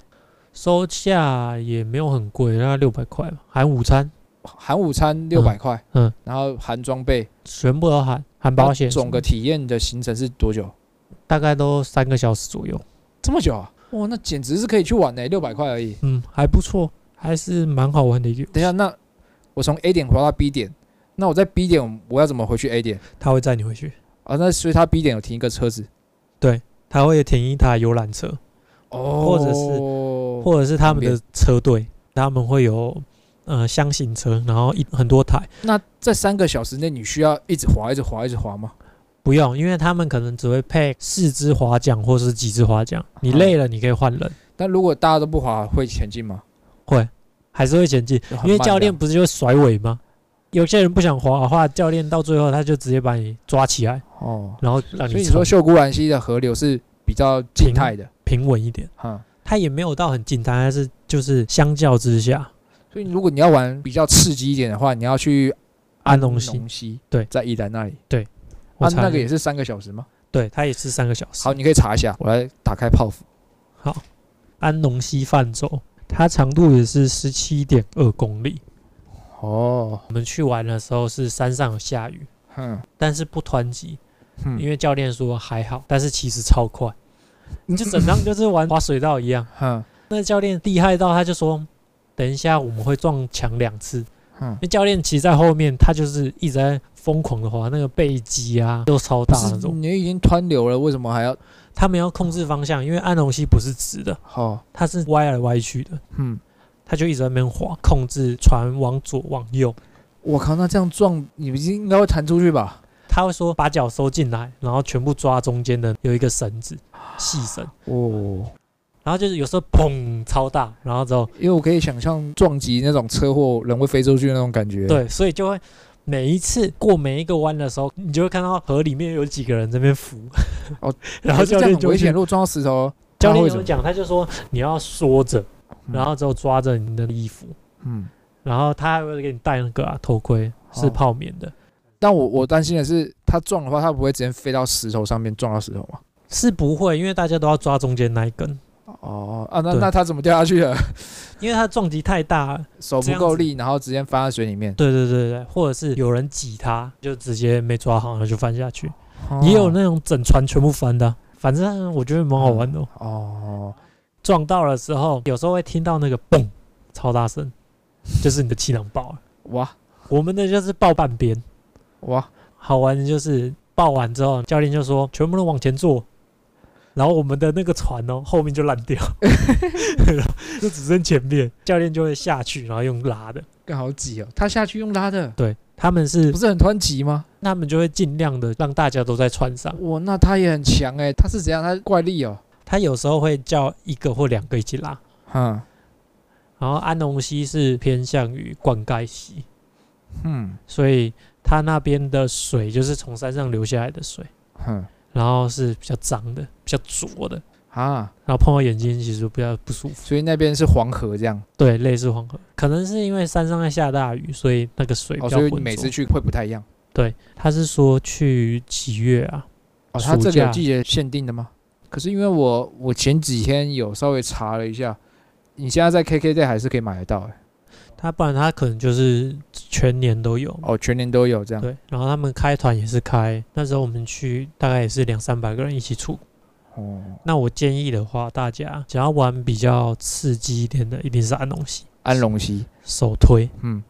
收价也没有很贵，大概六百块吧，含午餐，含午餐六百块，嗯，然后含装备，全部都含，含保险那，总个体验的行程是多久？大概都三个小时左右，这么久啊？哇，那简直是可以去玩呢，六百块而已。嗯，还不错，还是蛮好玩的一个。等一下，那我从 A 点滑到 B 点，那我在 B 点我要怎么回去 A 点他会载你回去，啊？那所以他 B 点有停一个车子对他会停一台游览车，哦，或者是或者是他们的车队，他们会有呃箱型车，然后一很多台，那在三个小时内你需要一直滑、一直滑、一直滑吗？不用，因为他们可能只会配四支滑桨或是几支滑桨，你嗯。累了你可以换人，但如果大家都不滑，会前进吗？会还是会前进，因为教练不是就会甩尾吗？有些人不想滑的话，教练到最后他就直接把你抓起来，哦，然后让你所以你说秀姑兰溪的河流是比较静态的，平稳一点。哈。它也没有到很近，但是就是相较之下，所以如果你要玩比较刺激一点的话，你要去安龙溪对。在宜兰那里。我猜啊那个也是三个小时吗？对，它也是三个小时。好，你可以查一下，我来打开泡芙。好安农溪泛舟，它长度也是十七点二公里。哦，我们去玩的时候是山上有下雨，哼，但是不湍急，嗯因为教练说还好，但是其实超快，你就整张就是玩滑水道一样。哼那教练厉害到他就说，等一下我们会撞墙两次。嗯因，为教练骑在后面，他就是一直在疯狂的滑，那个背肌啊都超大那种。你已经湍流了，为什么还要？他们要控制方向，因为安龙溪不是直的，好，它是歪来歪去的，嗯，他就一直在那边滑，控制船往左往右。我靠，那这样撞，你不是应该会弹出去吧？他会说把脚收进来，然后全部抓中间的有一个绳子，细绳，哦，然后就是有时候砰超大，然后之后因为我可以想象撞击那种车祸，人会飞出去的那种感觉。，对，所以就会每一次过每一个弯的时候，你就会看到河里面有几个人在那边浮。哦，*laughs* 然后教练就危险，如果撞到石头，教他会怎么？讲，他就说你要缩着，嗯。然后之后抓着你的衣服，嗯，然后他还会给你戴那个啊头盔，是哦。泡棉的，但我我担心的是，他撞的话，他不会直接飞到石头上面撞到石头吗？是不会，因为大家都要抓中间那一根，哦啊，那对那他怎么掉下去的？*laughs* 因为他撞击太大了。手不够力，然后直接翻在水里面。对对对对，或者是有人挤他，就直接没抓好，然后就翻下去。哦也有那种整船全部翻的啊，反正我觉得蛮好玩的哦。哦，撞到的时候，有时候会听到那个嘣，超大声，就是你的气囊爆了。哇我们的就是爆半边，哇，好玩的就是爆完之后，教练就说全部都往前坐，然后我们的那个船哦后面就烂掉，*laughs* 就只剩前面，教练就会下去，然后用拉的。更好挤哦。他下去用拉的，对，他们是不是很湍急吗？他们就会尽量的让大家都在船上。哇，那他也很强哎。他是怎样？他怪力哦。他有时候会叫一个或两个一起拉，嗯然后安农溪是偏向于灌溉溪，嗯所以他那边的水就是从山上流下来的水，哼然后是比较脏的、比较浊的，啊，然后碰到眼睛其实比较不舒服。所以那边是黄河这样对，类似黄河，可能是因为山上在下大雨，所以那个水比哦，较浑浊。所以你每次去会不太一样对，他是说去几月啊？哦。他这个有季节限定的吗？可是因为我我前几天有稍微查了一下，你现在在 KK day 还是可以买得到哎。他不然他可能就是全年都有。哦，全年都有这样。对，然后他们开团也是开，那时候我们去大概也是两三百个人一起出。哦，那我建议的话，大家想要玩比较刺激一点的，一定是安龙溪安龙溪，首推。嗯，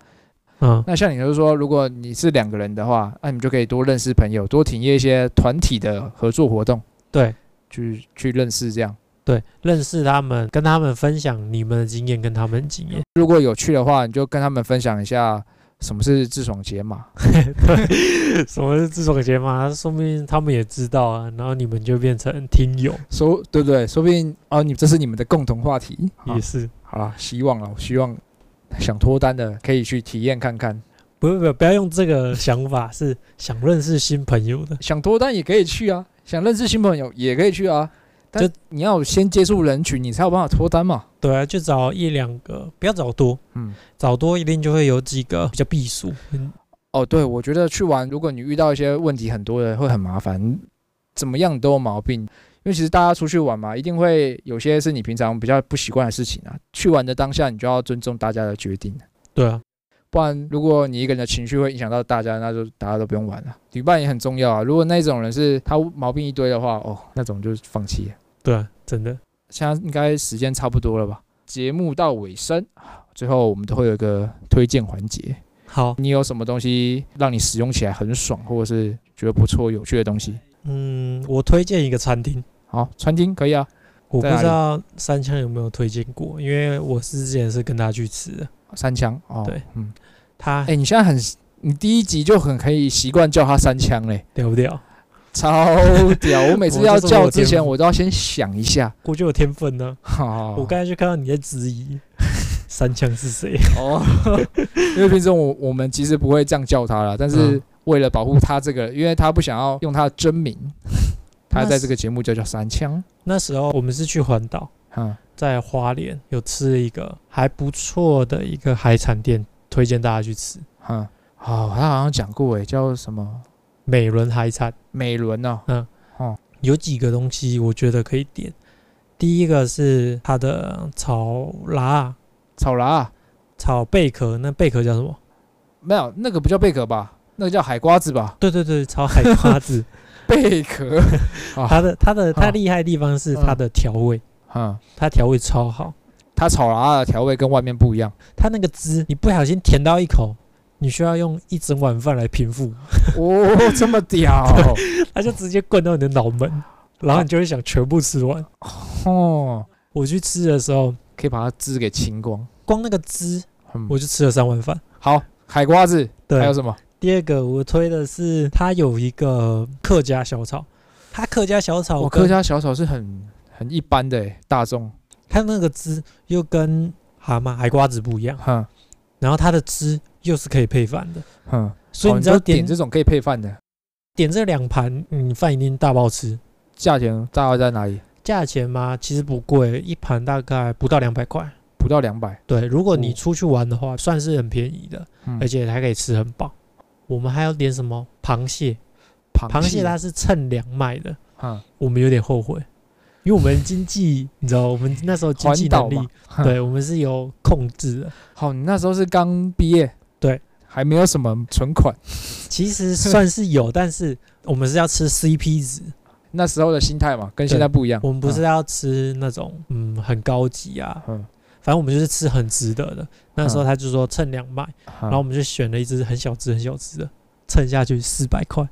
嗯，那像你就是说，如果你是两个人的话，那你就可以多认识朋友，多体验一些团体的合作活动，对去去认识这样。对，认识他们，跟他们分享你们的经验，跟他们经验。*laughs* 如果有趣的话，你就跟他们分享一下什么是自爽解码。*laughs* 对，*laughs* 什么是自爽节嘛？说不定他们也知道啊，然后你们就变成听友，说对不对？说不定哦，你这是你们的共同话题。也是。好啦，希望了，我希望想脱单的可以去体验看看，不不不，不要用这个想法，是想认识新朋友的。想脱单也可以去啊，想认识新朋友也可以去啊。但就你要先接触人群，你才有办法脱单嘛。对啊，就找一两个，不要找多，嗯，找多一定就会有几个比较避暑。嗯，哦，对，我觉得去玩，如果你遇到一些问题很多的，会很麻烦，怎么样都有毛病。因为其实大家出去玩嘛，一定会有些是你平常比较不习惯的事情啊。去玩的当下，你就要尊重大家的决定，对啊，不然如果你一个人的情绪会影响到大家，那就大家都不用玩了。旅伴也很重要啊。如果那种人是他毛病一堆的话，哦，那种就放弃了。对啊，真的。现在应该时间差不多了吧？节目到尾声，最后我们都会有一个推荐环节。好，你有什么东西让你使用起来很爽，或者是觉得不错、有趣的东西？嗯，我推荐一个餐厅，好，餐厅可以啊。我不知道三枪有没有推荐过，因为我是之前是跟他去吃的。三枪哦，对，嗯，他哎、你现在很，你第一集就很可以习惯叫他三枪嘞，屌不屌？超屌！*laughs* 我每次要叫之前，我都要先想一下。我就有天分呢、好，我刚才就看到你在质疑 *laughs* 三枪是谁。哦，因为平时我我们其实不会这样叫他了，但是嗯为了保护他这个，因为他不想要用他的真名，他在这个节目就叫三枪。那时候我们是去环岛，嗯，在花莲有吃一个还不错的一个海产店，推荐大家去吃嗯，哦，他好像讲过诶，叫什么美伦海产。美伦哦，嗯，哦有几个东西我觉得可以点。第一个是它的炒辣、草拉、啊，炒贝壳，那贝壳叫什么？没有那个不叫贝壳吧？那个叫海瓜子吧？对对对，炒海瓜子。*laughs* *laughs* 贝壳，啊 *laughs* 它的它的它啊厉害的地方是它的调味，嗯，它调味超好。它炒拉的调味跟外面不一样。它那个汁，你不小心舔到一口，你需要用一整碗饭来平复，哦，*laughs* 这么屌它就直接灌到你的脑门，然后你就会想全部吃完。哦，我去吃的时候，可以把它汁给清光。光那个汁嗯，我就吃了三碗饭。好，海瓜子，对，还有什么？第二个我推的是它有一个客家小炒，它客家小炒我客家小炒是很很一般的，大众。它那个汁又跟蛤蟆海瓜子不一样，哈然后它的汁又是可以配饭的，哼，所以哦你只要点这种可以配饭的，点这两盘，你饭一定大爆吃。价钱大概在哪里？价钱吗，其实不贵，一盘大概不到两百块。不到两百，对，如果你哦出去玩的话，算是很便宜的，嗯而且还可以吃很饱。我们还要点什么螃蟹？螃螃蟹它是称量卖的，嗯，我们有点后悔，因为我们经济，你知道，我们那时候经济能力对我们是有控制的。好，你那时候是刚毕业，对，还没有什么存款，其实算是有，但是我们是要吃 CP 值，那时候的心态嘛，跟现在不一样。我们不是要吃那种嗯很高级啊，嗯，反正我们就是吃很值得的。那时候嗯。他就说称两卖，嗯，然后我们就选了一只很小只很小只的，称下去四百块，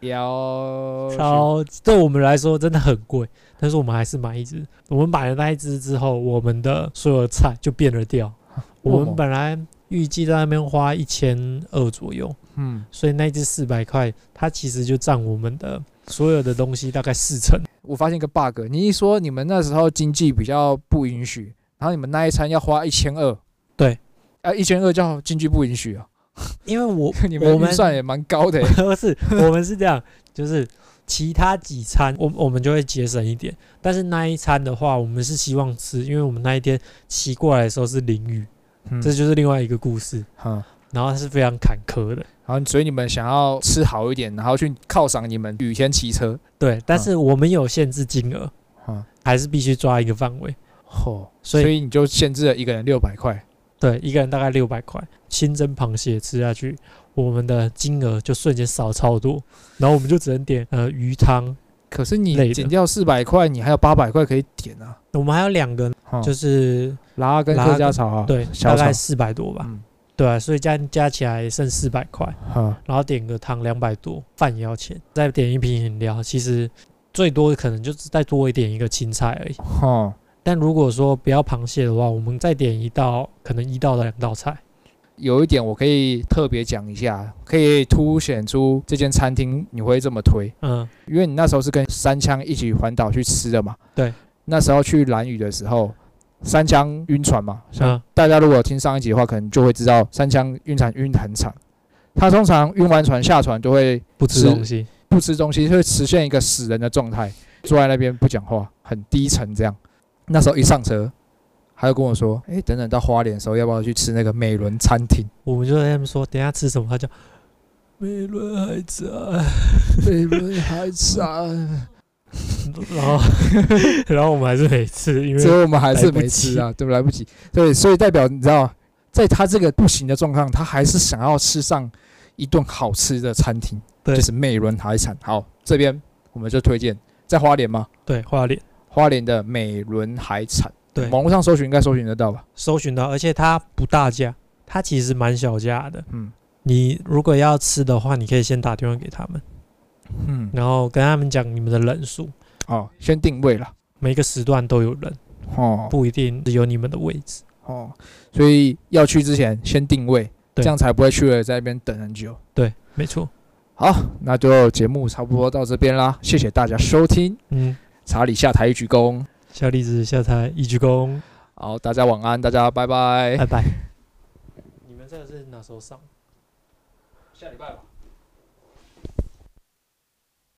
要超对我们来说真的很贵，但是我们还是买一只。我们买了那一只之后，我们的所有的菜就变了调。*laughs* 我们本来预计在那边花一千二左右，嗯，所以那一只四百块，它其实就占我们的所有的东西大概四成。我发现一个 bug，你一说你们那时候经济比较不允许，然后你们那一餐要花一千二，对，啊，一千二叫经济不允许啊，因为我 *laughs* 你们我们预算也蛮高的欸，*laughs* 不是，我们是这样，就是其他几餐我我们就会节省一点，但是那一餐的话，我们是希望吃，因为我们那一天骑过来的时候是淋雨，嗯。这就是另外一个故事，嗯，然后它是非常坎坷的，然后所以你们想要吃好一点，然后去犒赏你们雨天骑车，对，但是我们有限制金额，嗯，还是必须抓一个范围，嚯，所以所以你就限制了一个人六百块，对，一个人大概六百块，清蒸螃蟹吃下去，我们的金额就瞬间少超多，然后我们就只能点呃鱼汤，可是你减掉四百块，你还有八百块可以点啊，我们还有两个嗯就是拉跟客家炒啊，对，小大概，四百多吧。嗯，对啊，所以加加起来剩四百块，嗯，然后点个汤两百多，饭也要钱，再点一瓶饮料，其实最多可能就是再多一点一个青菜而已。哦，但如果说不要螃蟹的话，我们再点一道，可能一道到两道菜。有一点我可以特别讲一下，可以凸显出这间餐厅你会这么推，嗯，因为你那时候是跟三枪一起环岛去吃的嘛。对。那时候去蓝屿的时候，三枪晕船嘛，大家如果有听上一集的话，可能就会知道三枪晕船晕得很惨。他通常晕完船下船就会不吃是东西。不吃东西，会实现一个死人的状态，坐在那边不讲话，很低沉这样。那时候一上车，他就跟我说：“哎、等等到花莲的时候，要不要去吃那个美伦餐厅？*laughs* 我们就跟他们说，等一下吃什么？他就美伦海产，美伦海产。*laughs* *laughs* 然后 *laughs* 然后我们还是没吃，因为最后我们还是没吃啊，对不？来不及。对，所以代表你知道，在他这个不行的状况，他还是想要吃上一顿好吃的餐厅，对就是美伦海产。好，这边我们就推荐在花莲吗？对花莲花莲的美伦海产，对网络上搜寻应该搜寻得到吧？搜寻到，而且它不大价，它其实蛮小价的。嗯你如果要吃的话，你可以先打电话给他们，嗯，然后跟他们讲你们的人数，哦，先定位了。每个时段都有人，哦不一定只有你们的位置。哦，所以要去之前先定位，对这样才不会去了在那边等很久。对，没错。好，那就节目差不多到这边啦，谢谢大家收听嗯，查理下台一鞠躬。小李子下台一鞠躬，好，大家晚安，大家拜拜。拜拜。*laughs* 你们这个是哪时候上？下礼拜吧。